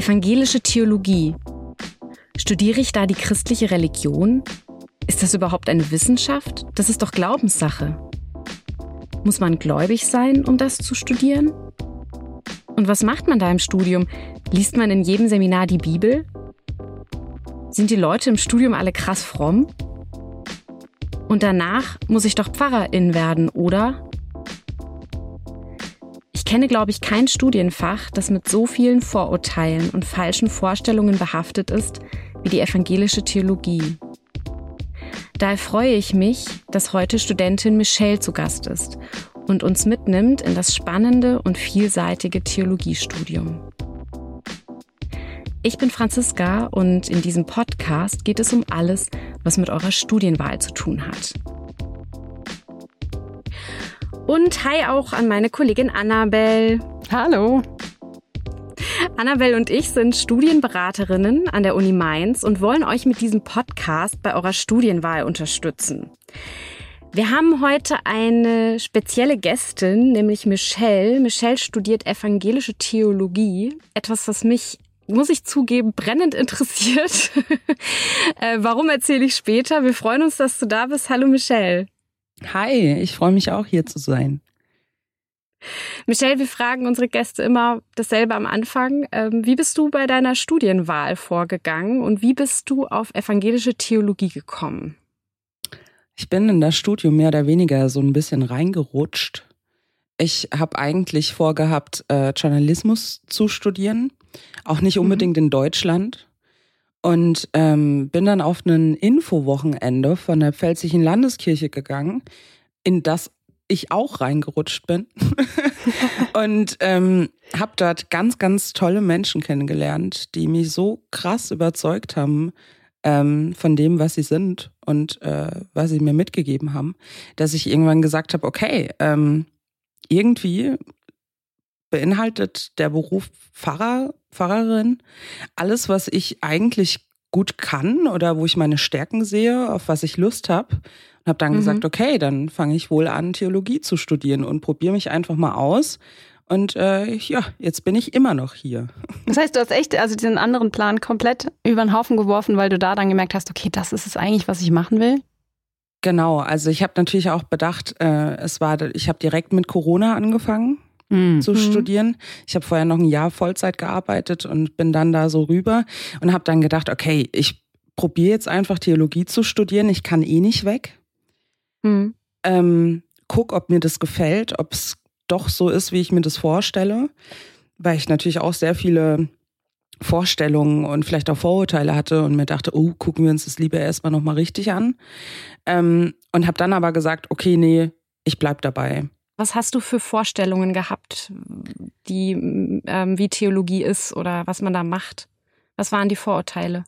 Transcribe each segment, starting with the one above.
Evangelische Theologie. Studiere ich da die christliche Religion? Ist das überhaupt eine Wissenschaft? Das ist doch Glaubenssache. Muss man gläubig sein, um das zu studieren? Und was macht man da im Studium? Liest man in jedem Seminar die Bibel? Sind die Leute im Studium alle krass fromm? Und danach muss ich doch Pfarrerin werden, oder? Ich kenne, glaube ich, kein Studienfach, das mit so vielen Vorurteilen und falschen Vorstellungen behaftet ist wie die evangelische Theologie. Daher freue ich mich, dass heute Studentin Michelle zu Gast ist und uns mitnimmt in das spannende und vielseitige Theologiestudium. Ich bin Franziska und in diesem Podcast geht es um alles, was mit eurer Studienwahl zu tun hat. Und hi auch an meine Kollegin Annabelle. Hallo. Annabelle und ich sind Studienberaterinnen an der Uni Mainz und wollen euch mit diesem Podcast bei eurer Studienwahl unterstützen. Wir haben heute eine spezielle Gästin, nämlich Michelle. Michelle studiert evangelische Theologie, etwas, was mich muss ich zugeben, brennend interessiert. äh, warum erzähle ich später? Wir freuen uns, dass du da bist. Hallo Michelle. Hi, ich freue mich auch hier zu sein. Michelle, wir fragen unsere Gäste immer dasselbe am Anfang. Ähm, wie bist du bei deiner Studienwahl vorgegangen und wie bist du auf evangelische Theologie gekommen? Ich bin in das Studium mehr oder weniger so ein bisschen reingerutscht. Ich habe eigentlich vorgehabt, äh, Journalismus zu studieren, auch nicht mhm. unbedingt mhm. in Deutschland. Und ähm, bin dann auf ein Infowochenende von der Pfälzischen Landeskirche gegangen, in das ich auch reingerutscht bin. und ähm, habe dort ganz, ganz tolle Menschen kennengelernt, die mich so krass überzeugt haben ähm, von dem, was sie sind und äh, was sie mir mitgegeben haben, dass ich irgendwann gesagt habe, okay, ähm, irgendwie beinhaltet der Beruf Pfarrer, Pfarrerin alles, was ich eigentlich gut kann oder wo ich meine Stärken sehe, auf was ich Lust habe. Und habe dann mhm. gesagt, okay, dann fange ich wohl an, Theologie zu studieren und probiere mich einfach mal aus. Und äh, ja, jetzt bin ich immer noch hier. Das heißt, du hast echt also diesen anderen Plan komplett über den Haufen geworfen, weil du da dann gemerkt hast, okay, das ist es eigentlich, was ich machen will? Genau, also ich habe natürlich auch bedacht, äh, es war, ich habe direkt mit Corona angefangen mhm. zu studieren. Ich habe vorher noch ein Jahr Vollzeit gearbeitet und bin dann da so rüber und habe dann gedacht, okay, ich probiere jetzt einfach Theologie zu studieren. Ich kann eh nicht weg. Mhm. Ähm, guck, ob mir das gefällt, ob es doch so ist, wie ich mir das vorstelle, weil ich natürlich auch sehr viele Vorstellungen und vielleicht auch Vorurteile hatte und mir dachte, oh, gucken wir uns das lieber erstmal nochmal richtig an. Ähm, und habe dann aber gesagt, okay, nee, ich bleib dabei. Was hast du für Vorstellungen gehabt, die, ähm, wie Theologie ist oder was man da macht? Was waren die Vorurteile?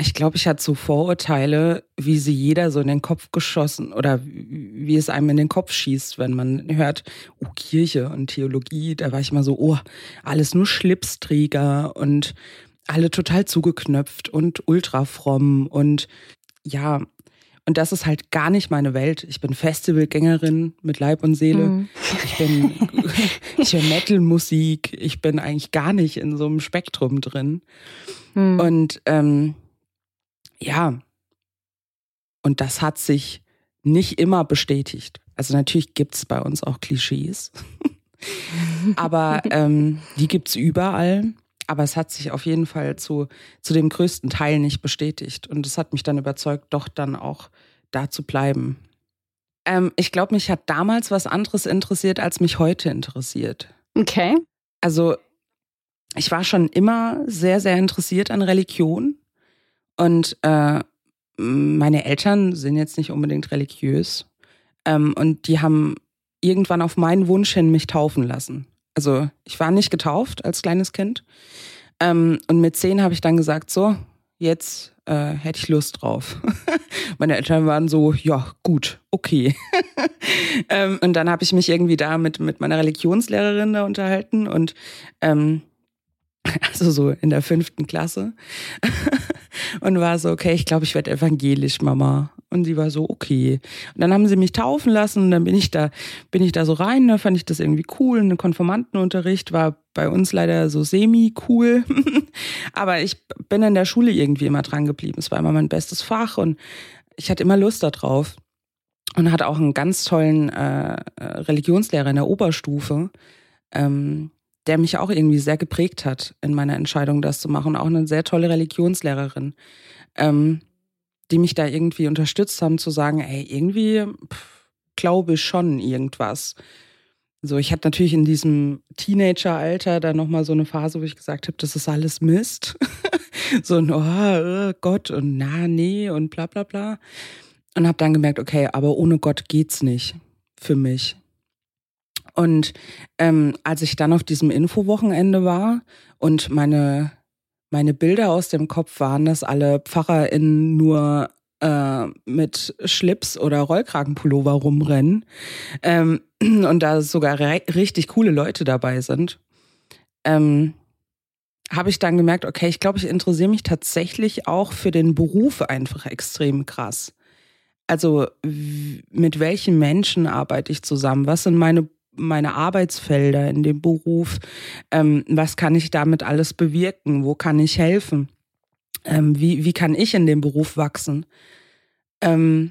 Ich glaube, ich hatte so Vorurteile, wie sie jeder so in den Kopf geschossen oder wie es einem in den Kopf schießt, wenn man hört, oh, Kirche und Theologie. Da war ich immer so, oh, alles nur Schlipsträger und alle total zugeknöpft und ultra fromm und ja, und das ist halt gar nicht meine Welt. Ich bin Festivalgängerin mit Leib und Seele. Mhm. Ich bin, ich höre Metal-Musik. Ich bin eigentlich gar nicht in so einem Spektrum drin. Mhm. Und ähm, ja, und das hat sich nicht immer bestätigt. Also natürlich gibt es bei uns auch Klischees. Aber ähm, die gibt es überall. Aber es hat sich auf jeden Fall zu, zu dem größten Teil nicht bestätigt. Und es hat mich dann überzeugt, doch dann auch da zu bleiben. Ähm, ich glaube, mich hat damals was anderes interessiert, als mich heute interessiert. Okay. Also ich war schon immer sehr, sehr interessiert an Religion. Und äh, meine Eltern sind jetzt nicht unbedingt religiös. Ähm, und die haben irgendwann auf meinen Wunsch hin mich taufen lassen. Also ich war nicht getauft als kleines Kind. Ähm, und mit zehn habe ich dann gesagt, so, jetzt äh, hätte ich Lust drauf. Meine Eltern waren so, ja, gut, okay. ähm, und dann habe ich mich irgendwie da mit, mit meiner Religionslehrerin da unterhalten und ähm, also so in der fünften Klasse. und war so, okay, ich glaube, ich werde evangelisch, Mama. Und sie war so, okay. Und dann haben sie mich taufen lassen und dann bin ich da, bin ich da so rein, da fand ich das irgendwie cool. Ein Konformantenunterricht war bei uns leider so semi-cool. Aber ich bin in der Schule irgendwie immer dran geblieben. Es war immer mein bestes Fach und ich hatte immer Lust darauf. Und hatte auch einen ganz tollen äh, Religionslehrer in der Oberstufe. Ähm, der mich auch irgendwie sehr geprägt hat in meiner Entscheidung, das zu machen. Auch eine sehr tolle Religionslehrerin, ähm, die mich da irgendwie unterstützt haben, zu sagen, ey, irgendwie glaube ich schon irgendwas. So, ich hatte natürlich in diesem Teenageralter dann nochmal so eine Phase, wo ich gesagt habe, das ist alles Mist. so ein, oh, oh Gott und na, nee und bla bla bla. Und habe dann gemerkt, okay, aber ohne Gott geht's nicht für mich. Und ähm, als ich dann auf diesem Infowochenende war und meine, meine Bilder aus dem Kopf waren, dass alle PfarrerInnen nur äh, mit Schlips oder Rollkragenpullover rumrennen ähm, und da sogar richtig coole Leute dabei sind, ähm, habe ich dann gemerkt, okay, ich glaube, ich interessiere mich tatsächlich auch für den Beruf einfach extrem krass. Also mit welchen Menschen arbeite ich zusammen? Was sind meine meine Arbeitsfelder in dem Beruf? Ähm, was kann ich damit alles bewirken? Wo kann ich helfen? Ähm, wie, wie kann ich in dem Beruf wachsen? Ähm,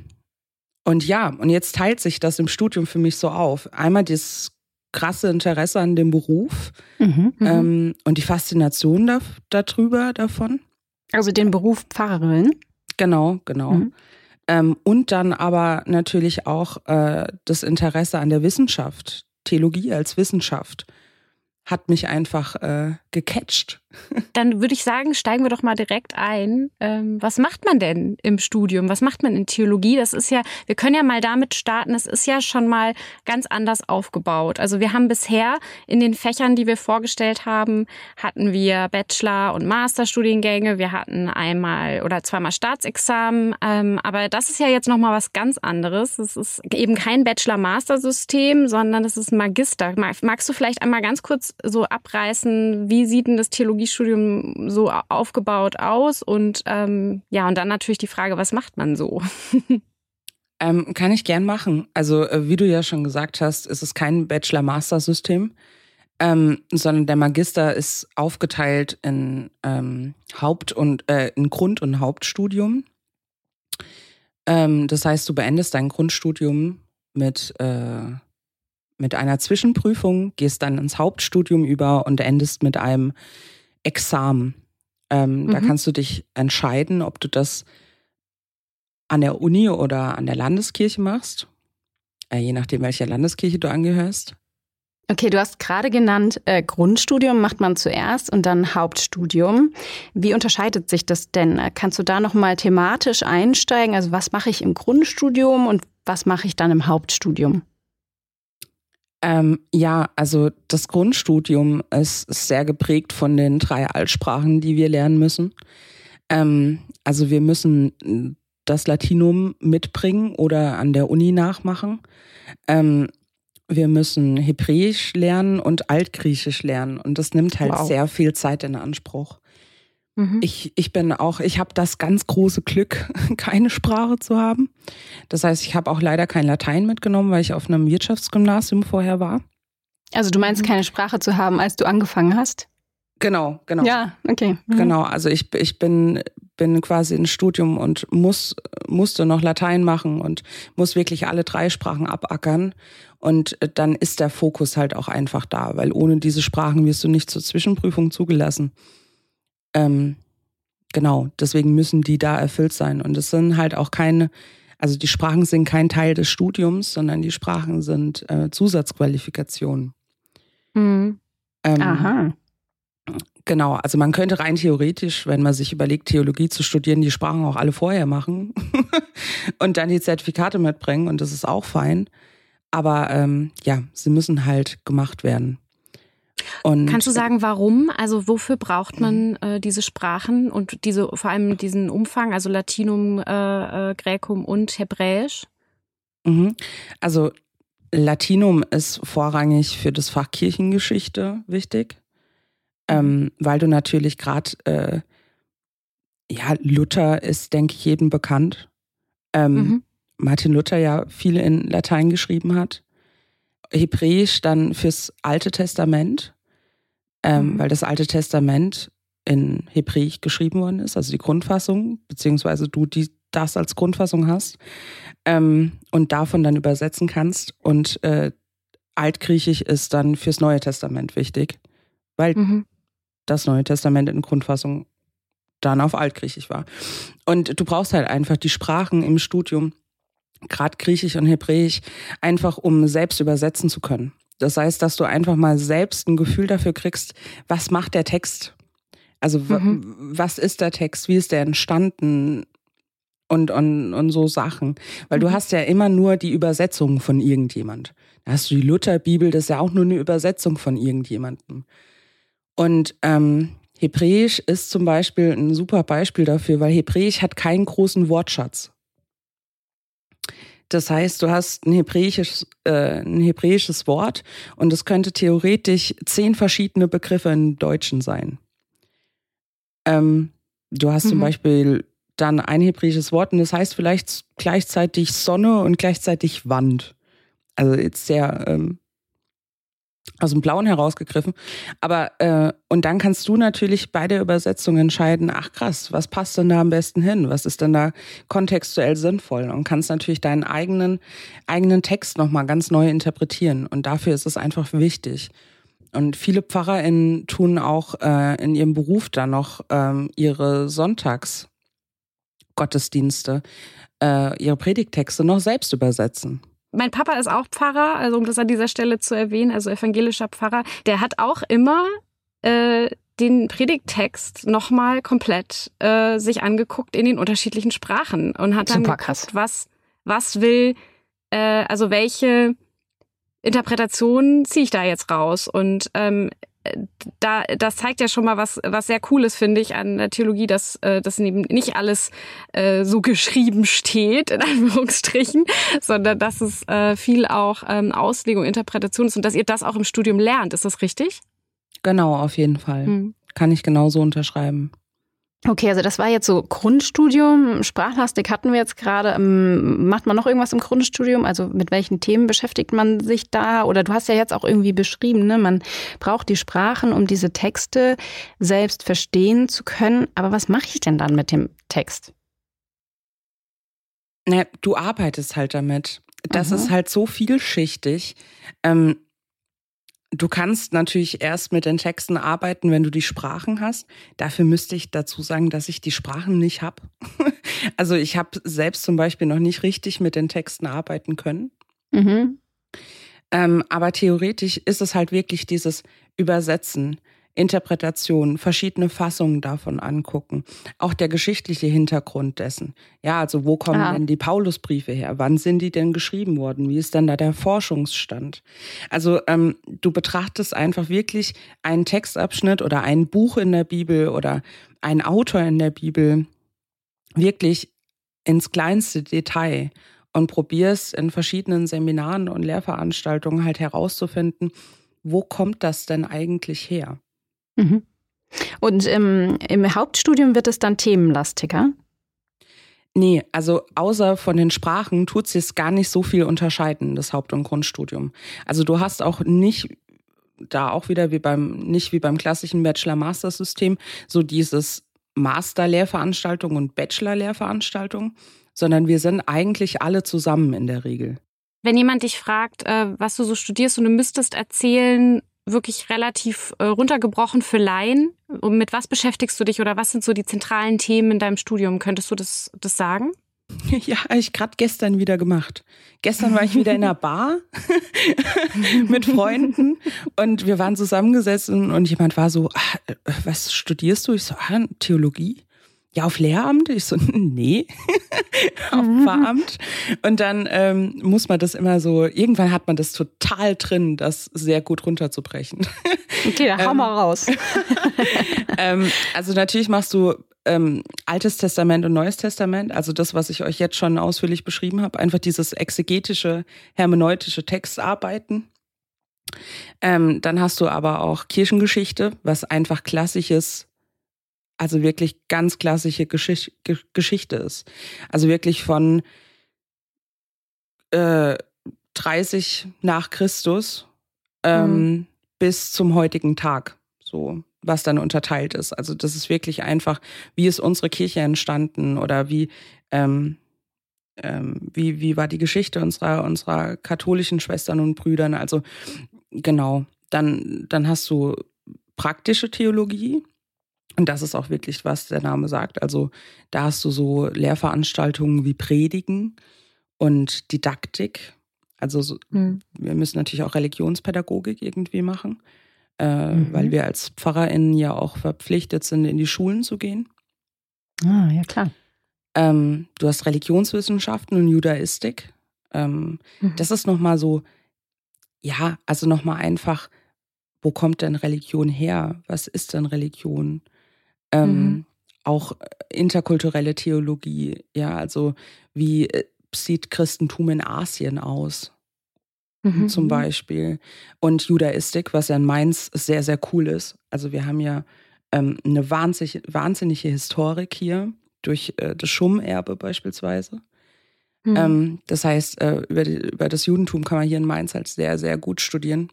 und ja, und jetzt teilt sich das im Studium für mich so auf. Einmal das krasse Interesse an dem Beruf mhm, mhm. ähm, und die Faszination da, darüber davon. Also den Beruf Pfarrerin? Genau, genau. Mhm. Ähm, und dann aber natürlich auch äh, das Interesse an der Wissenschaft, Theologie als Wissenschaft hat mich einfach äh, gecatcht. Dann würde ich sagen, steigen wir doch mal direkt ein. Ähm, was macht man denn im Studium? Was macht man in Theologie? Das ist ja, wir können ja mal damit starten. Es ist ja schon mal ganz anders aufgebaut. Also wir haben bisher in den Fächern, die wir vorgestellt haben, hatten wir Bachelor- und Masterstudiengänge. Wir hatten einmal oder zweimal Staatsexamen. Ähm, aber das ist ja jetzt noch mal was ganz anderes. Es ist eben kein Bachelor-Master-System, sondern es ist ein Magister. Magst du vielleicht einmal ganz kurz so abreißen, wie sieht denn das Theologiestudium so aufgebaut aus? Und ähm, ja, und dann natürlich die Frage, was macht man so? Ähm, kann ich gern machen. Also, äh, wie du ja schon gesagt hast, ist es kein Bachelor-Master-System, ähm, sondern der Magister ist aufgeteilt in ähm, Haupt- und äh, in Grund- und Hauptstudium. Ähm, das heißt, du beendest dein Grundstudium mit äh, mit einer Zwischenprüfung, gehst dann ins Hauptstudium über und endest mit einem Examen. Ähm, mhm. Da kannst du dich entscheiden, ob du das an der Uni oder an der Landeskirche machst, äh, je nachdem, welcher Landeskirche du angehörst. Okay, du hast gerade genannt, äh, Grundstudium macht man zuerst und dann Hauptstudium. Wie unterscheidet sich das denn? Kannst du da nochmal thematisch einsteigen? Also was mache ich im Grundstudium und was mache ich dann im Hauptstudium? Ähm, ja, also das Grundstudium ist, sehr geprägt von den drei Altsprachen, die wir lernen müssen. Ähm, also wir müssen das Latinum mitbringen oder an der Uni nachmachen. Ähm, wir müssen Hebräisch lernen und Altgriechisch lernen und das nimmt halt wow. sehr viel Zeit in Anspruch. Mhm. Ich, ich bin auch, ich habe das ganz große Glück, keine Sprache zu haben. Das heißt, ich habe auch leider kein Latein mitgenommen, weil ich auf einem Wirtschaftsgymnasium vorher war. Also du meinst mhm. keine Sprache zu haben, als du angefangen hast? Genau, genau. Ja, okay. Mhm. Genau, also ich, ich bin, bin quasi ins Studium und muss, musste noch Latein machen und muss wirklich alle drei Sprachen abackern. Und dann ist der Fokus halt auch einfach da, weil ohne diese Sprachen wirst du nicht zur Zwischenprüfung zugelassen. Ähm, genau, deswegen müssen die da erfüllt sein. Und es sind halt auch keine, also die Sprachen sind kein Teil des Studiums, sondern die Sprachen sind äh, Zusatzqualifikationen. Mhm. Ähm, Aha. Genau, also man könnte rein theoretisch, wenn man sich überlegt, Theologie zu studieren, die Sprachen auch alle vorher machen und dann die Zertifikate mitbringen und das ist auch fein. Aber ähm, ja, sie müssen halt gemacht werden. Und Kannst du sagen, warum? Also wofür braucht man äh, diese Sprachen und diese vor allem diesen Umfang, also Latinum, äh, äh, Graecum und Hebräisch? Mhm. Also Latinum ist vorrangig für das Fach Kirchengeschichte wichtig, ähm, weil du natürlich gerade äh, Ja, Luther ist, denke ich, jedem bekannt. Ähm, mhm. Martin Luther ja viel in Latein geschrieben hat. Hebräisch dann fürs Alte Testament, ähm, mhm. weil das Alte Testament in Hebräisch geschrieben worden ist, also die Grundfassung, beziehungsweise du die, das als Grundfassung hast ähm, und davon dann übersetzen kannst. Und äh, Altgriechisch ist dann fürs Neue Testament wichtig, weil mhm. das Neue Testament in Grundfassung dann auf Altgriechisch war. Und du brauchst halt einfach die Sprachen im Studium, gerade Griechisch und Hebräisch, einfach um selbst übersetzen zu können. Das heißt, dass du einfach mal selbst ein Gefühl dafür kriegst, was macht der Text also mhm. was ist der Text? Wie ist der entstanden? Und, und, und so Sachen. Weil mhm. du hast ja immer nur die Übersetzung von irgendjemand. Da hast du die Lutherbibel, das ist ja auch nur eine Übersetzung von irgendjemandem. Und ähm, Hebräisch ist zum Beispiel ein super Beispiel dafür, weil Hebräisch hat keinen großen Wortschatz. Das heißt, du hast ein hebräisches, äh, ein hebräisches Wort und es könnte theoretisch zehn verschiedene Begriffe im Deutschen sein. Ähm, du hast mhm. zum Beispiel dann ein hebräisches Wort und das heißt vielleicht gleichzeitig Sonne und gleichzeitig Wand. Also jetzt sehr ähm, aus dem Blauen herausgegriffen. Aber äh, und dann kannst du natürlich bei der Übersetzung entscheiden, ach krass, was passt denn da am besten hin? Was ist denn da kontextuell sinnvoll? Und kannst natürlich deinen eigenen, eigenen Text nochmal ganz neu interpretieren. Und dafür ist es einfach wichtig. Und viele PfarrerInnen tun auch äh, in ihrem Beruf dann noch ähm, ihre Sonntagsgottesdienste, äh, ihre Predigtexte noch selbst übersetzen. Mein Papa ist auch Pfarrer, also um das an dieser Stelle zu erwähnen, also evangelischer Pfarrer. Der hat auch immer äh, den Predigttext nochmal komplett äh, sich angeguckt in den unterschiedlichen Sprachen und hat dann Super geguckt, was, was will, äh, also welche Interpretation ziehe ich da jetzt raus? Und ähm, da, das zeigt ja schon mal was, was sehr Cooles, finde ich, an der Theologie, dass, äh, dass eben nicht alles äh, so geschrieben steht, in Anführungsstrichen, sondern dass es äh, viel auch ähm, Auslegung, Interpretation ist und dass ihr das auch im Studium lernt. Ist das richtig? Genau, auf jeden Fall. Hm. Kann ich genauso unterschreiben. Okay, also das war jetzt so Grundstudium. Sprachlastik hatten wir jetzt gerade. Ähm, macht man noch irgendwas im Grundstudium? Also mit welchen Themen beschäftigt man sich da? Oder du hast ja jetzt auch irgendwie beschrieben, ne? man braucht die Sprachen, um diese Texte selbst verstehen zu können. Aber was mache ich denn dann mit dem Text? Na, du arbeitest halt damit. Das Aha. ist halt so vielschichtig. Ähm, Du kannst natürlich erst mit den Texten arbeiten, wenn du die Sprachen hast. Dafür müsste ich dazu sagen, dass ich die Sprachen nicht habe. also ich habe selbst zum Beispiel noch nicht richtig mit den Texten arbeiten können. Mhm. Ähm, aber theoretisch ist es halt wirklich dieses Übersetzen, Interpretation, verschiedene Fassungen davon angucken. Auch der geschichtliche Hintergrund dessen. Ja, also wo kommen ah. denn die Paulusbriefe her? Wann sind die denn geschrieben worden? Wie ist denn da der Forschungsstand? Also ähm, du betrachtest einfach wirklich einen Textabschnitt oder ein Buch in der Bibel oder einen Autor in der Bibel wirklich ins kleinste Detail und probierst in verschiedenen Seminaren und Lehrveranstaltungen halt herauszufinden, wo kommt das denn eigentlich her? Mhm. Und im, im Hauptstudium wird es dann themenlastiger? Nee, also außer von den Sprachen tut es gar nicht so viel unterscheiden, das Haupt- und Grundstudium. Also du hast auch nicht, da auch wieder wie beim, nicht wie beim klassischen Bachelor-Master-System, so dieses Master-Lehrveranstaltung und Bachelor-Lehrveranstaltung, sondern wir sind eigentlich alle zusammen in der Regel. Wenn jemand dich fragt, äh, was du so studierst und du müsstest erzählen, wirklich relativ äh, runtergebrochen für Laien. Und mit was beschäftigst du dich oder was sind so die zentralen Themen in deinem Studium? Könntest du das, das sagen? Ja, habe ich gerade gestern wieder gemacht. Gestern war ich wieder in einer Bar mit Freunden und wir waren zusammengesessen und jemand war so, ah, äh, was studierst du? Ich so, ah, Theologie ja, auf Lehramt? Ich so, nee, auf mhm. Pfarramt. Und dann ähm, muss man das immer so, irgendwann hat man das total drin, das sehr gut runterzubrechen. Okay, dann hau ähm, mal raus. ähm, also natürlich machst du ähm, Altes Testament und Neues Testament, also das, was ich euch jetzt schon ausführlich beschrieben habe, einfach dieses exegetische, hermeneutische Textarbeiten. Ähm, dann hast du aber auch Kirchengeschichte, was einfach klassisches also wirklich ganz klassische Geschicht Geschichte ist. Also wirklich von äh, 30 nach Christus ähm, mhm. bis zum heutigen Tag, so was dann unterteilt ist. Also das ist wirklich einfach, wie ist unsere Kirche entstanden oder wie ähm, ähm, wie, wie war die Geschichte unserer, unserer katholischen Schwestern und Brüdern. Also genau, dann, dann hast du praktische Theologie. Und das ist auch wirklich, was der Name sagt. Also da hast du so Lehrveranstaltungen wie Predigen und Didaktik. Also so, mhm. wir müssen natürlich auch Religionspädagogik irgendwie machen, äh, mhm. weil wir als PfarrerInnen ja auch verpflichtet sind, in die Schulen zu gehen. Ah, ja klar. Ähm, du hast Religionswissenschaften und Judaistik. Ähm, mhm. Das ist nochmal so, ja, also nochmal einfach, wo kommt denn Religion her? Was ist denn Religion? Ähm, mhm. Auch interkulturelle Theologie, ja, also wie äh, sieht Christentum in Asien aus? Mhm. Zum Beispiel. Und Judaistik, was ja in Mainz sehr, sehr cool ist. Also wir haben ja ähm, eine wahnsinnig, wahnsinnige Historik hier durch äh, das Schummerbe beispielsweise. Mhm. Ähm, das heißt, äh, über, die, über, das Judentum kann man hier in Mainz halt sehr, sehr gut studieren.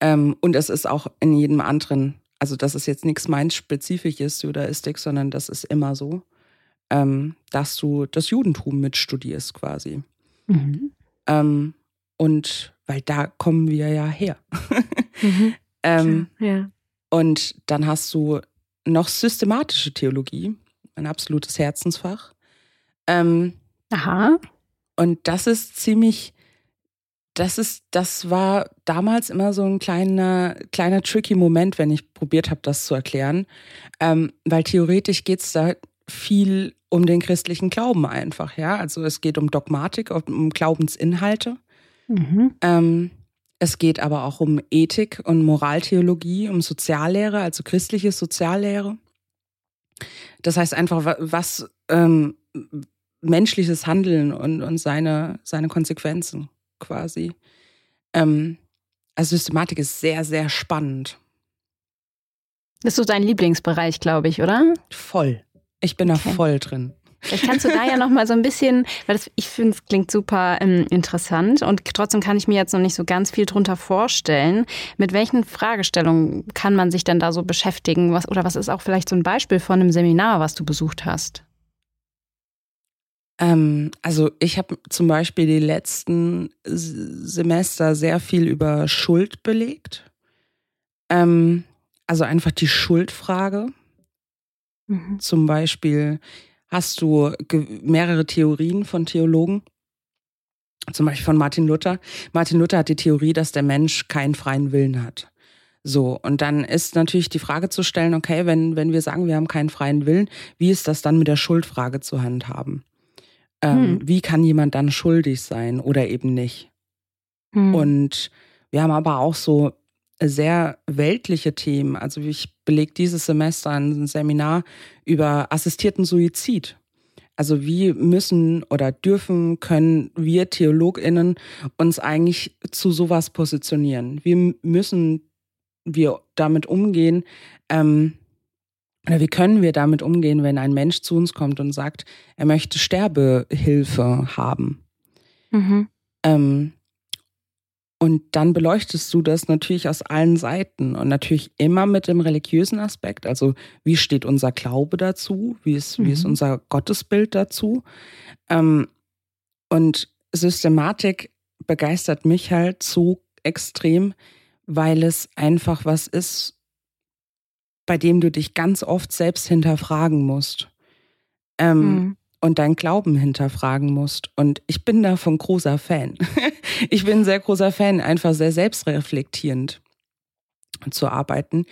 Ähm, und es ist auch in jedem anderen, also das ist jetzt nichts Mainz-spezifisches Judaistik, sondern das ist immer so, ähm, dass du das Judentum mitstudierst quasi. Mhm. Ähm, und weil da kommen wir ja her. mhm. Ähm, ja. Und dann hast du noch systematische Theologie mein absolutes Herzensfach. Ähm, Aha. Und das ist ziemlich, das ist, das war damals immer so ein kleiner, kleiner tricky Moment, wenn ich probiert habe, das zu erklären. Ähm, weil theoretisch geht es da viel um den christlichen Glauben einfach, ja. Also es geht um Dogmatik, um Glaubensinhalte. Mhm. Ähm, es geht aber auch um Ethik und Moraltheologie, um Soziallehre, also christliche Soziallehre. Das heißt einfach, was ähm, menschliches Handeln und, und seine, seine Konsequenzen quasi. Ähm, also Systematik ist sehr, sehr spannend. Das ist so dein Lieblingsbereich, glaube ich, oder? Voll. Ich bin okay. da voll drin. Vielleicht kannst du da ja noch mal so ein bisschen, weil das, ich finde, es klingt super ähm, interessant und trotzdem kann ich mir jetzt noch nicht so ganz viel drunter vorstellen. Mit welchen Fragestellungen kann man sich denn da so beschäftigen? Was, oder was ist auch vielleicht so ein Beispiel von einem Seminar, was du besucht hast? Ähm, also ich habe zum Beispiel die letzten Semester sehr viel über Schuld belegt. Ähm, also einfach die Schuldfrage. Mhm. Zum Beispiel, hast du mehrere Theorien von Theologen. Zum Beispiel von Martin Luther. Martin Luther hat die Theorie, dass der Mensch keinen freien Willen hat. So, und dann ist natürlich die Frage zu stellen, okay, wenn, wenn wir sagen, wir haben keinen freien Willen, wie ist das dann mit der Schuldfrage zu handhaben? Ähm, hm. Wie kann jemand dann schuldig sein oder eben nicht? Hm. Und wir haben aber auch so sehr weltliche Themen. Also ich belege dieses Semester ein Seminar über assistierten Suizid. Also wie müssen oder dürfen, können wir Theologinnen uns eigentlich zu sowas positionieren? Wie müssen wir damit umgehen? Ähm, oder wie können wir damit umgehen, wenn ein Mensch zu uns kommt und sagt, er möchte Sterbehilfe haben? Mhm. Ähm, und dann beleuchtest du das natürlich aus allen Seiten und natürlich immer mit dem religiösen Aspekt. Also wie steht unser Glaube dazu? Wie ist, mhm. wie ist mhm. unser Gottesbild dazu? Ähm, und Systematik begeistert mich halt so extrem, weil es einfach was ist, bei dem du dich ganz oft selbst hinterfragen musst. Ähm, mhm und dein Glauben hinterfragen musst. Und ich bin davon großer Fan. ich bin ein sehr großer Fan, einfach sehr selbstreflektierend zu arbeiten.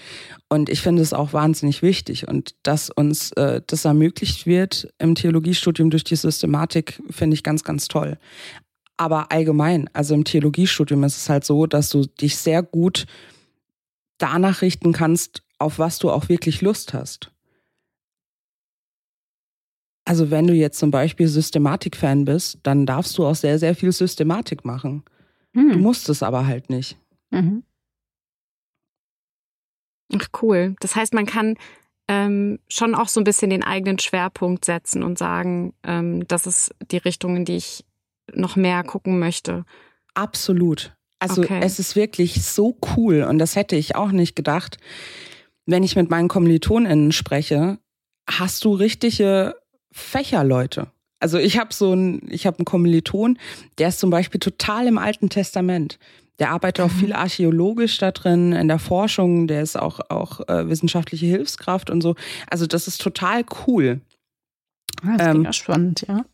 Und ich finde es auch wahnsinnig wichtig. Und dass uns äh, das ermöglicht wird im Theologiestudium durch die Systematik, finde ich ganz, ganz toll. Aber allgemein, also im Theologiestudium ist es halt so, dass du dich sehr gut danach richten kannst, auf was du auch wirklich Lust hast. Also wenn du jetzt zum Beispiel Systematik-Fan bist, dann darfst du auch sehr, sehr viel Systematik machen. Hm. Du musst es aber halt nicht. Mhm. Ach cool. Das heißt, man kann ähm, schon auch so ein bisschen den eigenen Schwerpunkt setzen und sagen, ähm, das ist die Richtung, in die ich noch mehr gucken möchte. Absolut. Also okay. es ist wirklich so cool und das hätte ich auch nicht gedacht. Wenn ich mit meinen KommilitonInnen spreche, hast du richtige Fächerleute. Also ich habe so ein, ich habe einen Kommiliton, der ist zum Beispiel total im Alten Testament. Der arbeitet auch mhm. viel archäologisch da drin, in der Forschung, der ist auch, auch äh, wissenschaftliche Hilfskraft und so. Also das ist total cool. Ah, das ähm, ja spannend, ja.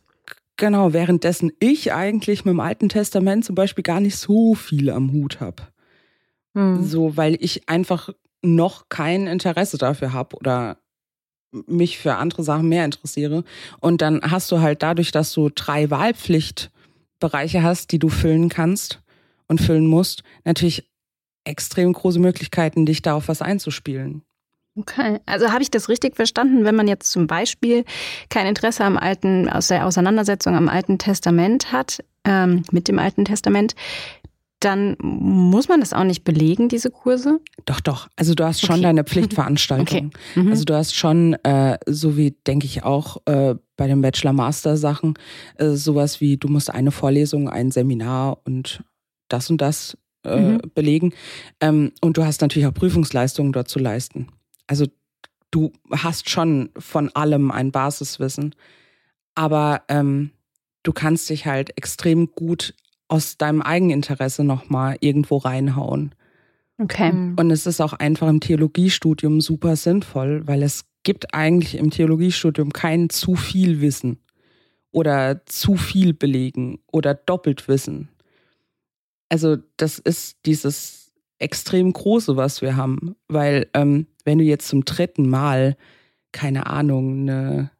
Genau, währenddessen ich eigentlich mit dem Alten Testament zum Beispiel gar nicht so viel am Hut habe. Mhm. So, weil ich einfach noch kein Interesse dafür habe oder mich für andere Sachen mehr interessiere. Und dann hast du halt dadurch, dass du drei Wahlpflichtbereiche hast, die du füllen kannst und füllen musst, natürlich extrem große Möglichkeiten, dich da auf was einzuspielen. Okay, also habe ich das richtig verstanden, wenn man jetzt zum Beispiel kein Interesse am alten, aus der Auseinandersetzung am Alten Testament hat, ähm, mit dem Alten Testament, dann muss man das auch nicht belegen, diese Kurse? Doch, doch. Also du hast schon okay. deine Pflichtveranstaltung. Okay. Mhm. Also du hast schon, äh, so wie denke ich auch äh, bei den Bachelor-Master-Sachen, äh, sowas wie, du musst eine Vorlesung, ein Seminar und das und das äh, mhm. belegen. Ähm, und du hast natürlich auch Prüfungsleistungen dort zu leisten. Also du hast schon von allem ein Basiswissen. Aber ähm, du kannst dich halt extrem gut aus deinem Eigeninteresse nochmal irgendwo reinhauen. Okay. Mhm. Und es ist auch einfach im Theologiestudium super sinnvoll, weil es gibt eigentlich im Theologiestudium kein zu viel Wissen oder zu viel belegen oder doppelt Wissen. Also das ist dieses extrem große, was wir haben, weil ähm, wenn du jetzt zum dritten Mal keine Ahnung eine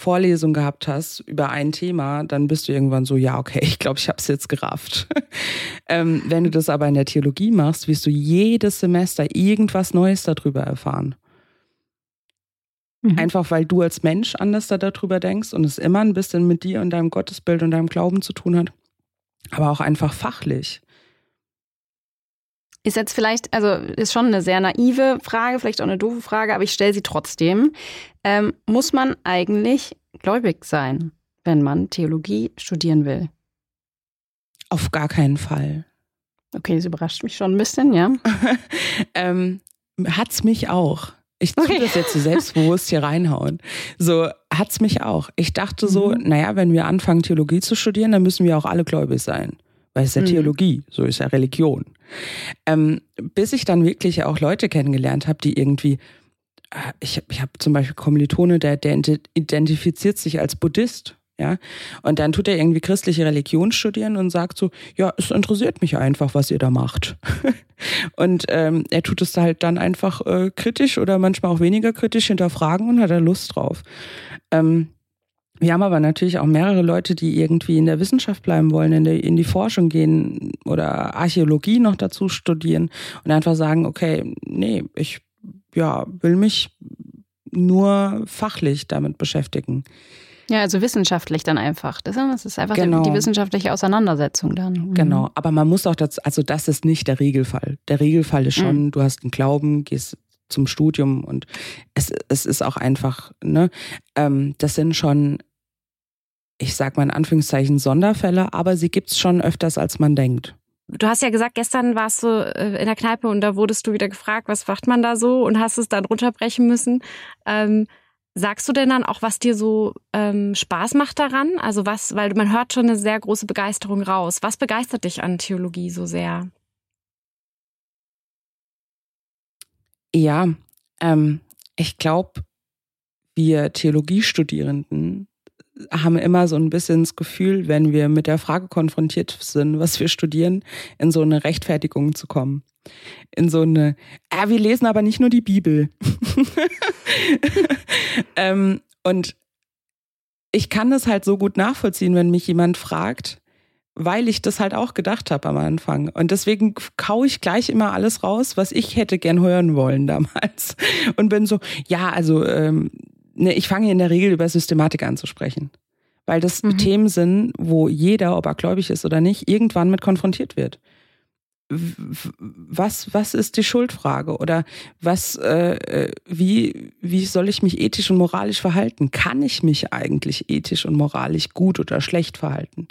Vorlesung gehabt hast über ein Thema, dann bist du irgendwann so, ja, okay, ich glaube, ich habe es jetzt gerafft. ähm, wenn du das aber in der Theologie machst, wirst du jedes Semester irgendwas Neues darüber erfahren. Mhm. Einfach weil du als Mensch anders darüber denkst und es immer ein bisschen mit dir und deinem Gottesbild und deinem Glauben zu tun hat, aber auch einfach fachlich. Ist jetzt vielleicht, also ist schon eine sehr naive Frage, vielleicht auch eine doofe Frage, aber ich stelle sie trotzdem. Ähm, muss man eigentlich gläubig sein, wenn man Theologie studieren will? Auf gar keinen Fall. Okay, das überrascht mich schon ein bisschen, ja. ähm, hat's mich auch. Ich tue okay. das jetzt so selbstbewusst hier reinhauen. So hat's mich auch. Ich dachte so, mhm. naja, wenn wir anfangen, Theologie zu studieren, dann müssen wir auch alle gläubig sein weil es ist ja mhm. Theologie, so ist ja Religion. Ähm, bis ich dann wirklich auch Leute kennengelernt habe, die irgendwie, äh, ich, ich habe zum Beispiel Kommilitone, der, der identifiziert sich als Buddhist. Ja, und dann tut er irgendwie christliche Religion studieren und sagt so, ja, es interessiert mich einfach, was ihr da macht. und ähm, er tut es halt dann einfach äh, kritisch oder manchmal auch weniger kritisch hinterfragen und hat da Lust drauf. Ähm, wir haben aber natürlich auch mehrere Leute, die irgendwie in der Wissenschaft bleiben wollen, in, der, in die Forschung gehen oder Archäologie noch dazu studieren und einfach sagen, okay, nee, ich ja, will mich nur fachlich damit beschäftigen. Ja, also wissenschaftlich dann einfach. Das ist einfach genau. die wissenschaftliche Auseinandersetzung dann. Mhm. Genau, aber man muss auch dazu, also das ist nicht der Regelfall. Der Regelfall ist schon, mhm. du hast einen Glauben, gehst zum Studium und es, es ist auch einfach, ne, ähm, das sind schon ich sag mal in Anführungszeichen Sonderfälle, aber sie gibt's schon öfters, als man denkt. Du hast ja gesagt, gestern warst du äh, in der Kneipe und da wurdest du wieder gefragt, was macht man da so und hast es dann runterbrechen müssen. Ähm, sagst du denn dann auch, was dir so ähm, Spaß macht daran? Also was, weil man hört schon eine sehr große Begeisterung raus. Was begeistert dich an Theologie so sehr? Ja, ähm, ich glaube, wir Theologiestudierenden haben immer so ein bisschen das Gefühl, wenn wir mit der Frage konfrontiert sind, was wir studieren, in so eine Rechtfertigung zu kommen. In so eine, ah, wir lesen aber nicht nur die Bibel. ähm, und ich kann das halt so gut nachvollziehen, wenn mich jemand fragt, weil ich das halt auch gedacht habe am Anfang. Und deswegen kau ich gleich immer alles raus, was ich hätte gern hören wollen damals. Und bin so, ja, also ähm, ne, ich fange in der Regel über Systematik an zu sprechen. Weil das mhm. Themen sind, wo jeder, ob er gläubig ist oder nicht, irgendwann mit konfrontiert wird. was, was ist die Schuldfrage oder was, äh, äh, wie, wie soll ich mich ethisch und moralisch verhalten? Kann ich mich eigentlich ethisch und moralisch gut oder schlecht verhalten?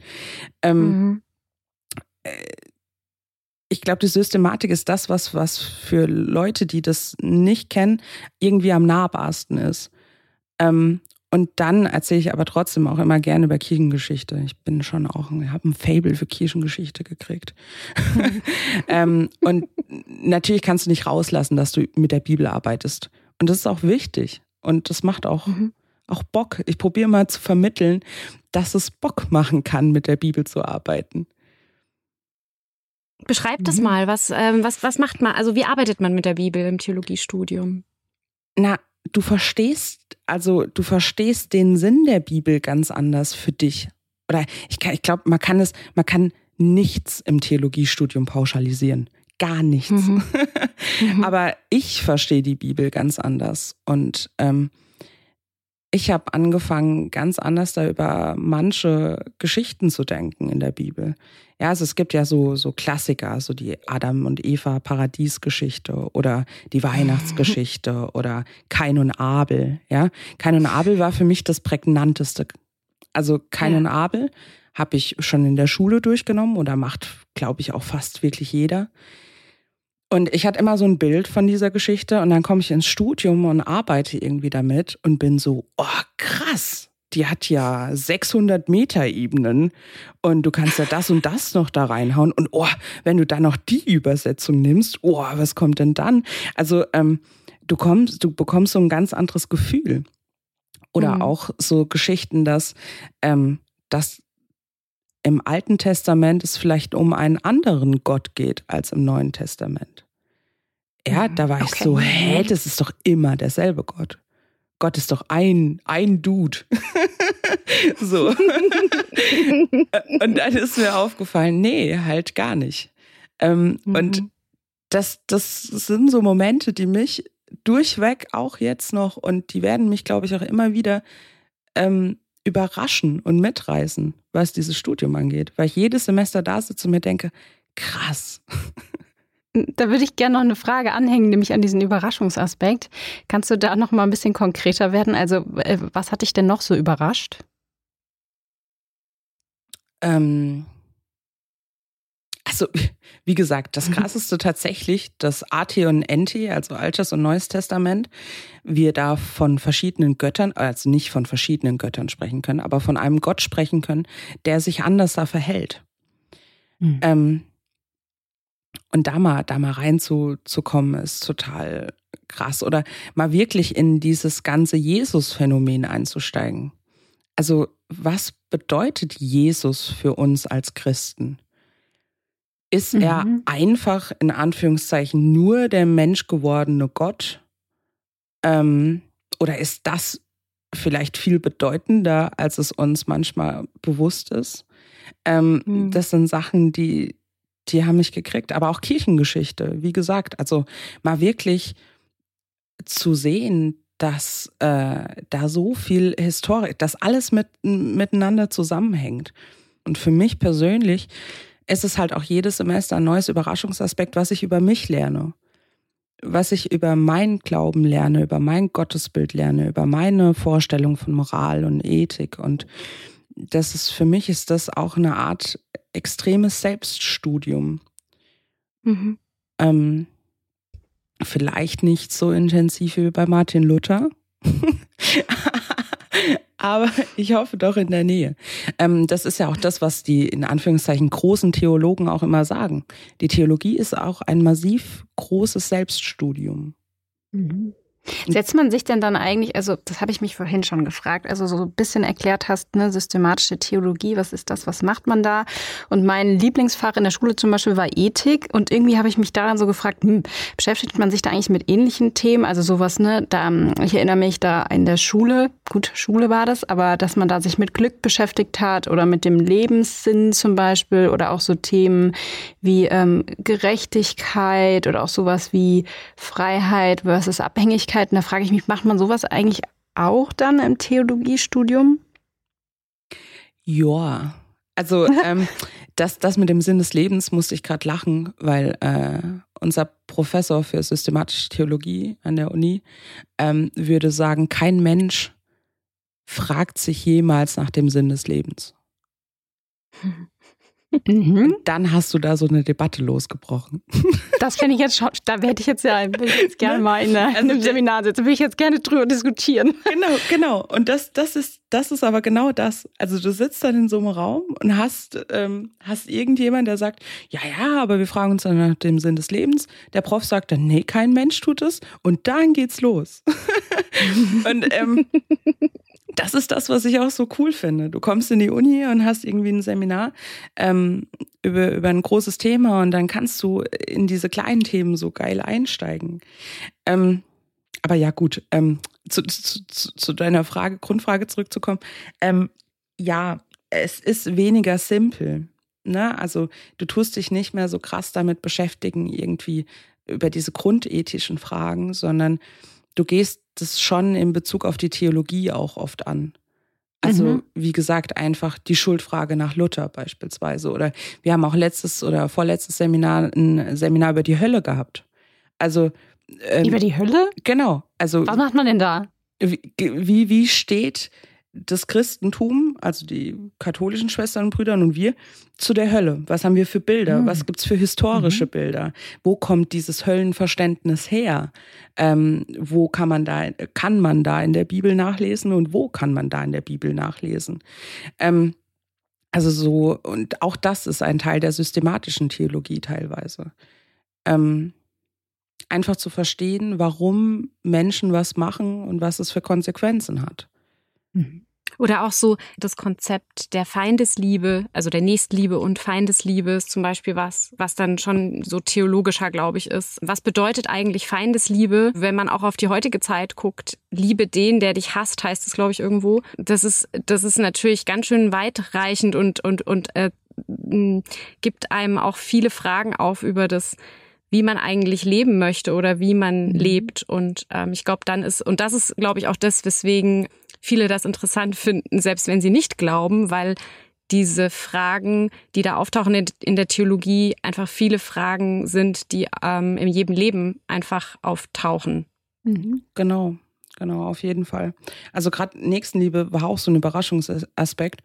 Ähm, mhm. äh, ich glaube, die Systematik ist das, was, was für Leute, die das nicht kennen, irgendwie am nahbarsten ist. Ähm, und dann erzähle ich aber trotzdem auch immer gerne über Kirchengeschichte. Ich bin schon auch, ich habe ein Fable für Kirchengeschichte gekriegt. ähm, und natürlich kannst du nicht rauslassen, dass du mit der Bibel arbeitest. Und das ist auch wichtig. Und das macht auch, mhm. auch Bock. Ich probiere mal zu vermitteln, dass es Bock machen kann, mit der Bibel zu arbeiten. Beschreib das mhm. mal. Was, ähm, was, was macht man? Also, wie arbeitet man mit der Bibel im Theologiestudium? Na, du verstehst, also du verstehst den Sinn der Bibel ganz anders für dich. Oder ich, ich glaube, man kann es, man kann nichts im Theologiestudium pauschalisieren. Gar nichts. Mhm. Aber ich verstehe die Bibel ganz anders. Und ähm, ich habe angefangen, ganz anders da über manche Geschichten zu denken in der Bibel. Ja, also es gibt ja so, so Klassiker, so die Adam und Eva Paradiesgeschichte oder die Weihnachtsgeschichte oder Kain und Abel. Ja, Kain und Abel war für mich das prägnanteste. Also Kain ja. und Abel habe ich schon in der Schule durchgenommen oder macht, glaube ich, auch fast wirklich jeder. Und ich hatte immer so ein Bild von dieser Geschichte und dann komme ich ins Studium und arbeite irgendwie damit und bin so, oh krass, die hat ja 600 Meter Ebenen und du kannst ja das und das noch da reinhauen und oh, wenn du dann noch die Übersetzung nimmst, oh, was kommt denn dann? Also ähm, du kommst, du bekommst so ein ganz anderes Gefühl. Oder mhm. auch so Geschichten, dass, ähm, dass im Alten Testament es vielleicht um einen anderen Gott geht als im Neuen Testament. Ja, mhm. da war ich okay. so, hä, das ist doch immer derselbe Gott. Gott ist doch ein, ein Dude. so. und dann ist mir aufgefallen, nee, halt gar nicht. Ähm, mhm. Und das, das sind so Momente, die mich durchweg auch jetzt noch und die werden mich, glaube ich, auch immer wieder ähm, überraschen und mitreißen, was dieses Studium angeht. Weil ich jedes Semester da sitze und mir denke, krass. Da würde ich gerne noch eine Frage anhängen, nämlich an diesen Überraschungsaspekt. Kannst du da noch mal ein bisschen konkreter werden? Also, äh, was hat dich denn noch so überrascht? Ähm, also, wie gesagt, das krasseste tatsächlich, das AT und NT, also Altes und Neues Testament, wir da von verschiedenen Göttern, also nicht von verschiedenen Göttern sprechen können, aber von einem Gott sprechen können, der sich anders da verhält. Mhm. Ähm, und da mal, da mal reinzukommen, ist total krass. Oder mal wirklich in dieses ganze Jesus-Phänomen einzusteigen. Also, was bedeutet Jesus für uns als Christen? Ist mhm. er einfach in Anführungszeichen nur der menschgewordene Gott? Ähm, oder ist das vielleicht viel bedeutender, als es uns manchmal bewusst ist? Ähm, mhm. Das sind Sachen, die, die haben mich gekriegt. Aber auch Kirchengeschichte, wie gesagt, also mal wirklich zu sehen, dass äh, da so viel Historie, dass alles mit, miteinander zusammenhängt. Und für mich persönlich ist es halt auch jedes Semester ein neues Überraschungsaspekt, was ich über mich lerne. Was ich über meinen Glauben lerne, über mein Gottesbild lerne, über meine Vorstellung von Moral und Ethik. Und das ist für mich ist das auch eine Art extremes Selbststudium. Mhm. Ähm, vielleicht nicht so intensiv wie bei Martin Luther. aber ich hoffe doch in der Nähe. Ähm, das ist ja auch das, was die in Anführungszeichen großen Theologen auch immer sagen. Die Theologie ist auch ein massiv großes Selbststudium. Mhm. Setzt man sich denn dann eigentlich, also das habe ich mich vorhin schon gefragt, also so ein bisschen erklärt hast, ne, systematische Theologie, was ist das, was macht man da? Und mein Lieblingsfach in der Schule zum Beispiel war Ethik und irgendwie habe ich mich daran so gefragt, hm, beschäftigt man sich da eigentlich mit ähnlichen Themen, also sowas, ne, da, ich erinnere mich da in der Schule, gut, Schule war das, aber dass man da sich mit Glück beschäftigt hat oder mit dem Lebenssinn zum Beispiel oder auch so Themen wie ähm, Gerechtigkeit oder auch sowas wie Freiheit versus Abhängigkeit Möglichkeiten. Da frage ich mich, macht man sowas eigentlich auch dann im Theologiestudium? Ja, also ähm, das, das mit dem Sinn des Lebens musste ich gerade lachen, weil äh, unser Professor für systematische Theologie an der Uni ähm, würde sagen, kein Mensch fragt sich jemals nach dem Sinn des Lebens. Mhm. Dann hast du da so eine Debatte losgebrochen. Das finde ich jetzt schon, da werde ich jetzt ja jetzt gerne ne? mal in, also in einem Seminar sitzen, würde ich jetzt gerne drüber diskutieren. Genau, genau. Und das, das, ist, das ist aber genau das. Also du sitzt dann in so einem Raum und hast, ähm, hast irgendjemand, der sagt, ja, ja, aber wir fragen uns dann nach dem Sinn des Lebens. Der Prof sagt dann, nee, kein Mensch tut es. Und dann geht's los. und ähm, das ist das, was ich auch so cool finde. Du kommst in die Uni und hast irgendwie ein Seminar ähm, über, über ein großes Thema und dann kannst du in diese kleinen Themen so geil einsteigen. Ähm, aber ja, gut, ähm, zu, zu, zu, deiner Frage, Grundfrage zurückzukommen. Ähm, ja, es ist weniger simpel. Ne? Also du tust dich nicht mehr so krass damit beschäftigen, irgendwie über diese grundethischen Fragen, sondern du gehst das schon in Bezug auf die Theologie auch oft an. Also, mhm. wie gesagt, einfach die Schuldfrage nach Luther beispielsweise. Oder wir haben auch letztes oder vorletztes Seminar ein Seminar über die Hölle gehabt. Also. Ähm, über die Hölle? Genau. Also. Was macht man denn da? Wie, wie, wie steht das Christentum, also die katholischen Schwestern und Brüder und wir, zu der Hölle? Was haben wir für Bilder? Mhm. Was gibt's für historische mhm. Bilder? Wo kommt dieses Höllenverständnis her? Ähm, wo kann man da, kann man da in der Bibel nachlesen und wo kann man da in der Bibel nachlesen? Ähm, also so, und auch das ist ein Teil der systematischen Theologie teilweise. Ähm, einfach zu verstehen, warum Menschen was machen und was es für Konsequenzen hat. Mhm. Oder auch so das Konzept der Feindesliebe, also der Nächstliebe und Feindesliebe ist zum Beispiel was, was dann schon so theologischer, glaube ich, ist. Was bedeutet eigentlich Feindesliebe, wenn man auch auf die heutige Zeit guckt? Liebe den, der dich hasst, heißt es, glaube ich, irgendwo. Das ist, das ist natürlich ganz schön weitreichend und, und, und äh, gibt einem auch viele Fragen auf über das, wie man eigentlich leben möchte oder wie man mhm. lebt. Und ähm, ich glaube, dann ist, und das ist, glaube ich, auch das, weswegen viele das interessant finden, selbst wenn sie nicht glauben, weil diese Fragen, die da auftauchen in, der Theologie, einfach viele Fragen sind, die ähm, in jedem Leben einfach auftauchen. Mhm. Genau, genau, auf jeden Fall. Also gerade Nächstenliebe war auch so ein Überraschungsaspekt,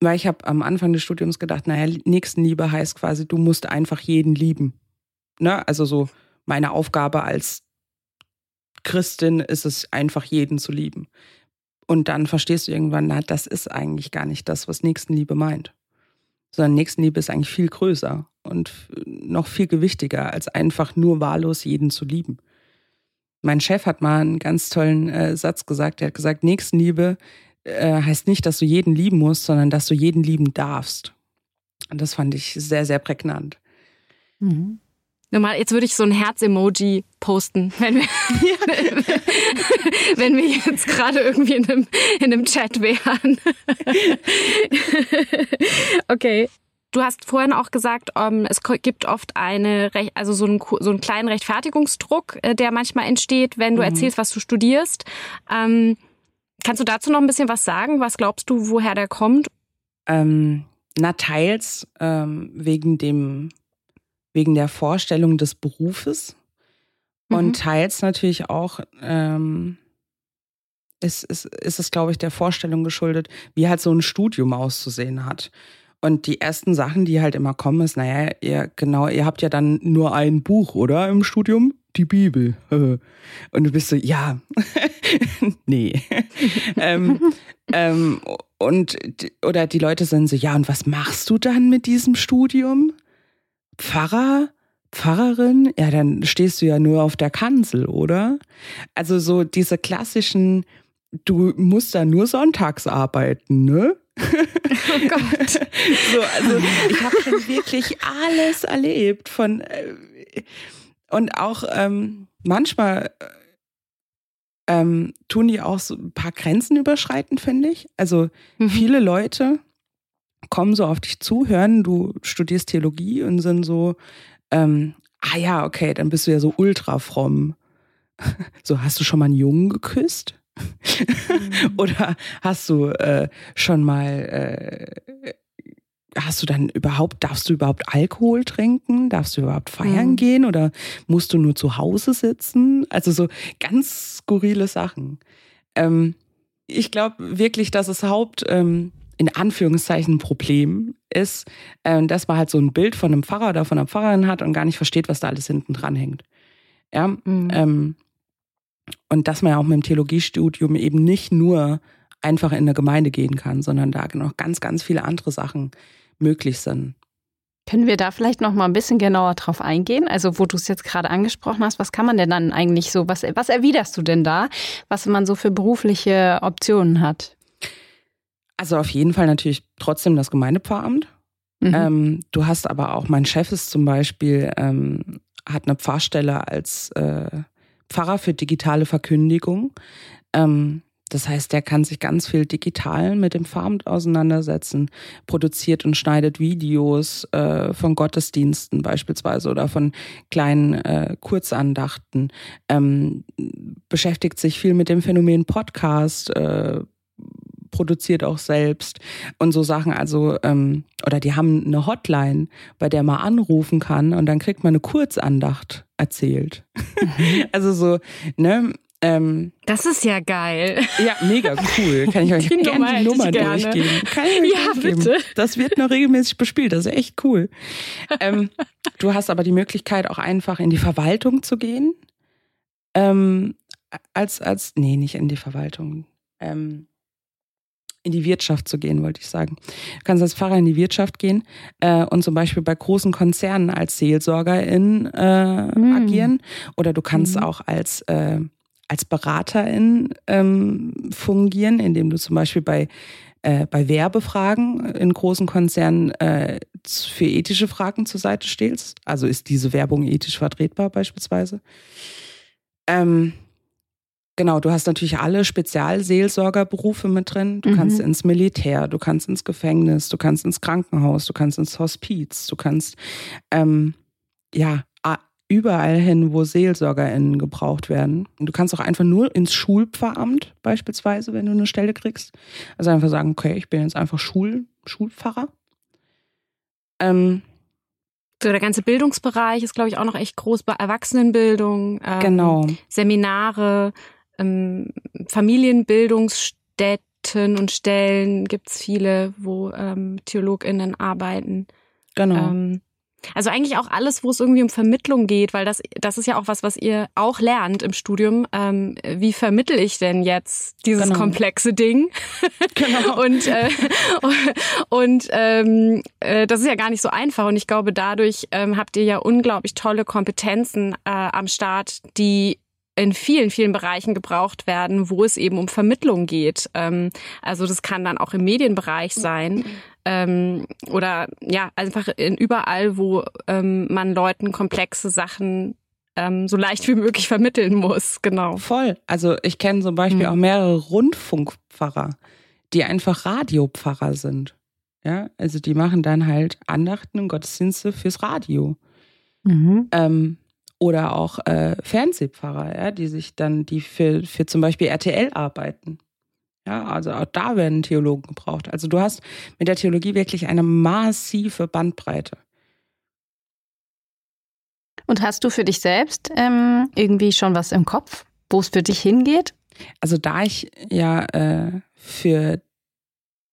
weil ich habe am Anfang des Studiums gedacht, naja, Nächstenliebe heißt quasi, du musst einfach jeden lieben. Ne? Also so meine Aufgabe als Christin ist es einfach jeden zu lieben. Und dann verstehst du irgendwann, na, das ist eigentlich gar nicht das, was Nächstenliebe meint. Sondern Nächstenliebe ist eigentlich viel größer und noch viel gewichtiger, als einfach nur wahllos jeden zu lieben. Mein Chef hat mal einen ganz tollen äh, Satz gesagt. Er hat gesagt, Nächstenliebe äh, heißt nicht, dass du jeden lieben musst, sondern dass du jeden lieben darfst. Und das fand ich sehr, sehr prägnant. Mhm. Normal, jetzt würde ich so ein Herz-Emoji posten, wenn wir, ja. wenn wir jetzt gerade irgendwie in einem, in einem Chat wären. okay. Du hast vorhin auch gesagt, um, ähm, es gibt oft eine, also so einen, so einen kleinen Rechtfertigungsdruck, äh, der manchmal entsteht, wenn du mhm. erzählst, was du studierst. Ähm, kannst du dazu noch ein bisschen was sagen? Was glaubst du, woher der kommt? Ähm, na, teils ähm, wegen dem wegen der Vorstellung des Berufes mhm. und teils natürlich auch ähm, ist, ist, ist es, glaube ich, der Vorstellung geschuldet, wie halt so ein Studium auszusehen hat. Und die ersten Sachen, die halt immer kommen, ist, naja, ihr, genau, ihr habt ja dann nur ein Buch, oder? Im Studium? Die Bibel. Und du bist so, ja, nee. ähm, ähm, und, oder die Leute sind so, ja, und was machst du dann mit diesem Studium? Pfarrer, Pfarrerin, ja, dann stehst du ja nur auf der Kanzel, oder? Also so diese klassischen, du musst da nur sonntags arbeiten, ne? Oh Gott. so, also ich habe schon wirklich alles erlebt von äh, und auch ähm, manchmal äh, ähm, tun die auch so ein paar Grenzen überschreiten, finde ich. Also mhm. viele Leute kommen so auf dich zu, hören, du studierst Theologie und sind so, ähm, ah ja, okay, dann bist du ja so ultra fromm. So, hast du schon mal einen Jungen geküsst? Mhm. Oder hast du äh, schon mal äh, hast du dann überhaupt, darfst du überhaupt Alkohol trinken? Darfst du überhaupt feiern mhm. gehen oder musst du nur zu Hause sitzen? Also so ganz skurrile Sachen. Ähm, ich glaube wirklich, dass es Haupt, ähm, in Anführungszeichen, Problem ist, äh, dass man halt so ein Bild von einem Pfarrer oder von einer Pfarrerin hat und gar nicht versteht, was da alles hinten dran hängt. Ja, mhm. ähm, und dass man ja auch mit dem Theologiestudium eben nicht nur einfach in eine Gemeinde gehen kann, sondern da noch ganz, ganz viele andere Sachen möglich sind. Können wir da vielleicht noch mal ein bisschen genauer drauf eingehen? Also, wo du es jetzt gerade angesprochen hast, was kann man denn dann eigentlich so, was, was erwiderst du denn da, was man so für berufliche Optionen hat? Also auf jeden Fall natürlich trotzdem das Gemeindepfarramt. Mhm. Ähm, du hast aber auch, mein Chef ist zum Beispiel, ähm, hat eine Pfarrstelle als äh, Pfarrer für digitale Verkündigung. Ähm, das heißt, der kann sich ganz viel digital mit dem Farmamt auseinandersetzen, produziert und schneidet Videos äh, von Gottesdiensten beispielsweise oder von kleinen äh, Kurzandachten, ähm, beschäftigt sich viel mit dem Phänomen Podcast, äh, produziert auch selbst und so Sachen. Also, ähm, oder die haben eine Hotline, bei der man anrufen kann und dann kriegt man eine Kurzandacht erzählt. Mhm. also so, ne? Ähm, das ist ja geil. Ja, mega cool. Kann ich euch gerne Nummer die Nummer durchgeben? Kann ich euch ja, durchgeben? bitte. Das wird noch regelmäßig bespielt. Das ist echt cool. Ähm, du hast aber die Möglichkeit, auch einfach in die Verwaltung zu gehen. Ähm, als, als, nee, nicht in die Verwaltung. Ähm, in die Wirtschaft zu gehen, wollte ich sagen. Du kannst als Pfarrer in die Wirtschaft gehen äh, und zum Beispiel bei großen Konzernen als Seelsorgerin äh, mhm. agieren. Oder du kannst mhm. auch als, äh, als Beraterin ähm, fungieren, indem du zum Beispiel bei, äh, bei Werbefragen in großen Konzernen äh, für ethische Fragen zur Seite stehst. Also ist diese Werbung ethisch vertretbar beispielsweise. Ähm, Genau, du hast natürlich alle Spezialseelsorgerberufe mit drin. Du mhm. kannst ins Militär, du kannst ins Gefängnis, du kannst ins Krankenhaus, du kannst ins Hospiz, du kannst ähm, ja überall hin, wo SeelsorgerInnen gebraucht werden. Und du kannst auch einfach nur ins Schulpfarramt beispielsweise, wenn du eine Stelle kriegst. Also einfach sagen, okay, ich bin jetzt einfach Schul Schulpfarrer. Ähm, so der ganze Bildungsbereich ist, glaube ich, auch noch echt groß bei Erwachsenenbildung, ähm, genau. Seminare, ähm, Familienbildungsstätten und Stellen gibt es viele, wo ähm, TheologInnen arbeiten. Genau. Ähm, also eigentlich auch alles, wo es irgendwie um Vermittlung geht, weil das, das ist ja auch was, was ihr auch lernt im Studium. Ähm, wie vermittel ich denn jetzt dieses genau. komplexe Ding? Genau. und äh, und ähm, äh, das ist ja gar nicht so einfach. Und ich glaube, dadurch ähm, habt ihr ja unglaublich tolle Kompetenzen äh, am Start, die in vielen, vielen Bereichen gebraucht werden, wo es eben um Vermittlung geht. Ähm, also das kann dann auch im Medienbereich sein ähm, oder ja, einfach in überall, wo ähm, man Leuten komplexe Sachen ähm, so leicht wie möglich vermitteln muss. Genau. Voll. Also ich kenne zum Beispiel mhm. auch mehrere Rundfunkpfarrer, die einfach Radiopfarrer sind. Ja, also die machen dann halt Andachten und Gottesdienste fürs Radio. Mhm. Ähm, oder auch äh, Fernsehpfarrer, ja, die sich dann, die für, für zum Beispiel RTL arbeiten. Ja, also auch da werden Theologen gebraucht. Also du hast mit der Theologie wirklich eine massive Bandbreite. Und hast du für dich selbst ähm, irgendwie schon was im Kopf, wo es für dich hingeht? Also da ich ja äh, für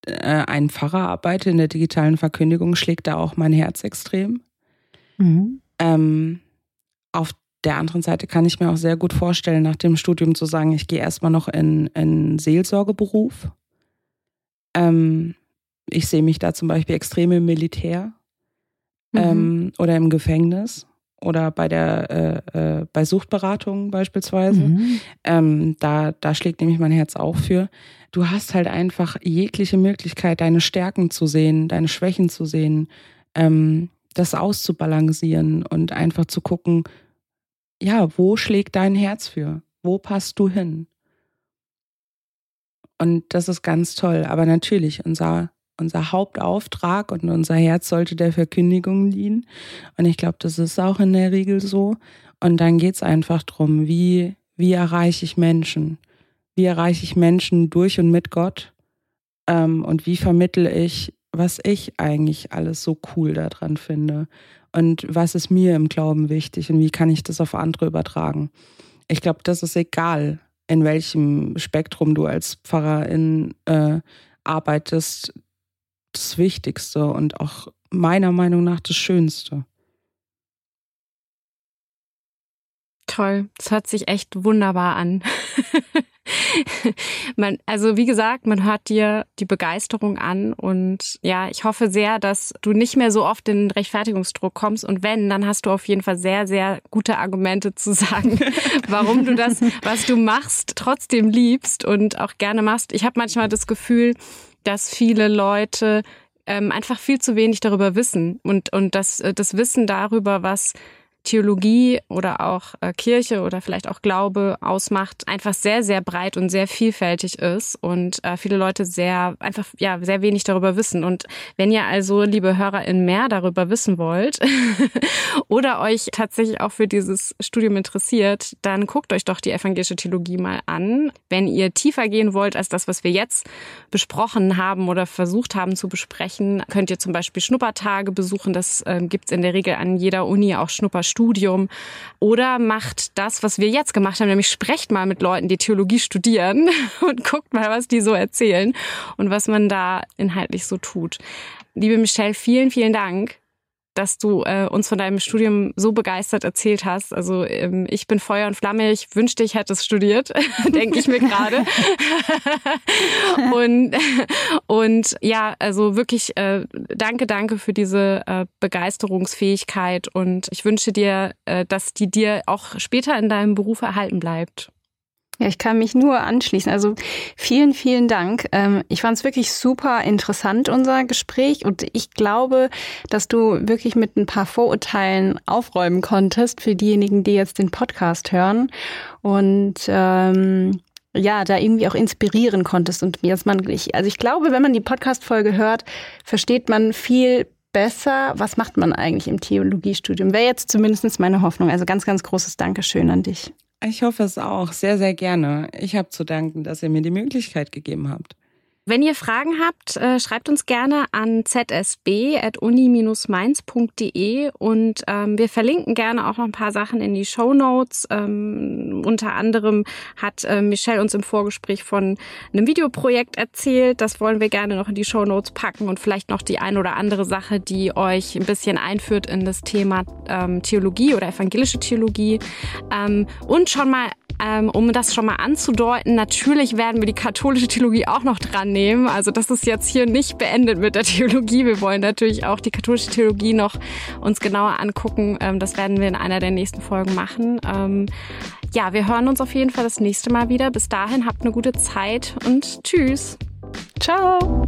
äh, einen Pfarrer arbeite in der digitalen Verkündigung, schlägt da auch mein Herz extrem. Mhm. Ähm, auf der anderen Seite kann ich mir auch sehr gut vorstellen, nach dem Studium zu sagen, ich gehe erstmal noch in einen Seelsorgeberuf. Ähm, ich sehe mich da zum Beispiel extrem im Militär mhm. ähm, oder im Gefängnis oder bei der äh, äh, bei Suchtberatung beispielsweise. Mhm. Ähm, da, da schlägt nämlich mein Herz auch für. Du hast halt einfach jegliche Möglichkeit, deine Stärken zu sehen, deine Schwächen zu sehen, ähm, das auszubalancieren und einfach zu gucken, ja, wo schlägt dein Herz für? Wo passt du hin? Und das ist ganz toll. Aber natürlich, unser, unser Hauptauftrag und unser Herz sollte der Verkündigung dienen. Und ich glaube, das ist auch in der Regel so. Und dann geht es einfach darum, wie, wie erreiche ich Menschen? Wie erreiche ich Menschen durch und mit Gott? Ähm, und wie vermittle ich was ich eigentlich alles so cool daran finde und was ist mir im Glauben wichtig und wie kann ich das auf andere übertragen. Ich glaube, das ist egal, in welchem Spektrum du als Pfarrerin äh, arbeitest, das Wichtigste und auch meiner Meinung nach das Schönste. Toll, das hört sich echt wunderbar an. man, also wie gesagt, man hört dir die Begeisterung an und ja, ich hoffe sehr, dass du nicht mehr so oft in den Rechtfertigungsdruck kommst und wenn, dann hast du auf jeden Fall sehr, sehr gute Argumente zu sagen, warum du das, was du machst, trotzdem liebst und auch gerne machst. Ich habe manchmal das Gefühl, dass viele Leute ähm, einfach viel zu wenig darüber wissen und, und das, äh, das Wissen darüber, was Theologie oder auch äh, Kirche oder vielleicht auch Glaube ausmacht, einfach sehr, sehr breit und sehr vielfältig ist und äh, viele Leute sehr, einfach, ja, sehr wenig darüber wissen. Und wenn ihr also, liebe HörerInnen, mehr darüber wissen wollt oder euch tatsächlich auch für dieses Studium interessiert, dann guckt euch doch die evangelische Theologie mal an. Wenn ihr tiefer gehen wollt als das, was wir jetzt besprochen haben oder versucht haben zu besprechen, könnt ihr zum Beispiel Schnuppertage besuchen. Das äh, gibt's in der Regel an jeder Uni auch Schnupperstunden Studium oder macht das, was wir jetzt gemacht haben, nämlich sprecht mal mit Leuten, die Theologie studieren und guckt mal, was die so erzählen und was man da inhaltlich so tut. Liebe Michelle, vielen, vielen Dank dass du äh, uns von deinem Studium so begeistert erzählt hast. Also ähm, ich bin Feuer und Flamme. Ich wünschte, ich hätte es studiert, denke ich mir gerade. und, und ja, also wirklich äh, danke, danke für diese äh, Begeisterungsfähigkeit. Und ich wünsche dir, äh, dass die dir auch später in deinem Beruf erhalten bleibt. Ja, ich kann mich nur anschließen. Also vielen, vielen Dank. Ähm, ich fand es wirklich super interessant, unser Gespräch. Und ich glaube, dass du wirklich mit ein paar Vorurteilen aufräumen konntest für diejenigen, die jetzt den Podcast hören. Und ähm, ja, da irgendwie auch inspirieren konntest. Und jetzt man, ich, also ich glaube, wenn man die Podcast-Folge hört, versteht man viel besser, was macht man eigentlich im Theologiestudium? Wäre jetzt zumindest meine Hoffnung. Also ganz, ganz großes Dankeschön an dich. Ich hoffe es auch, sehr, sehr gerne. Ich habe zu danken, dass ihr mir die Möglichkeit gegeben habt. Wenn ihr Fragen habt, äh, schreibt uns gerne an zsb.uni-mainz.de und ähm, wir verlinken gerne auch noch ein paar Sachen in die Show Notes. Ähm, unter anderem hat äh, Michelle uns im Vorgespräch von einem Videoprojekt erzählt. Das wollen wir gerne noch in die Show Notes packen und vielleicht noch die ein oder andere Sache, die euch ein bisschen einführt in das Thema ähm, Theologie oder evangelische Theologie. Ähm, und schon mal ähm, um das schon mal anzudeuten, natürlich werden wir die katholische Theologie auch noch dran nehmen. Also das ist jetzt hier nicht beendet mit der Theologie. Wir wollen natürlich auch die katholische Theologie noch uns genauer angucken. Ähm, das werden wir in einer der nächsten Folgen machen. Ähm, ja, wir hören uns auf jeden Fall das nächste Mal wieder. Bis dahin habt eine gute Zeit und tschüss. Ciao.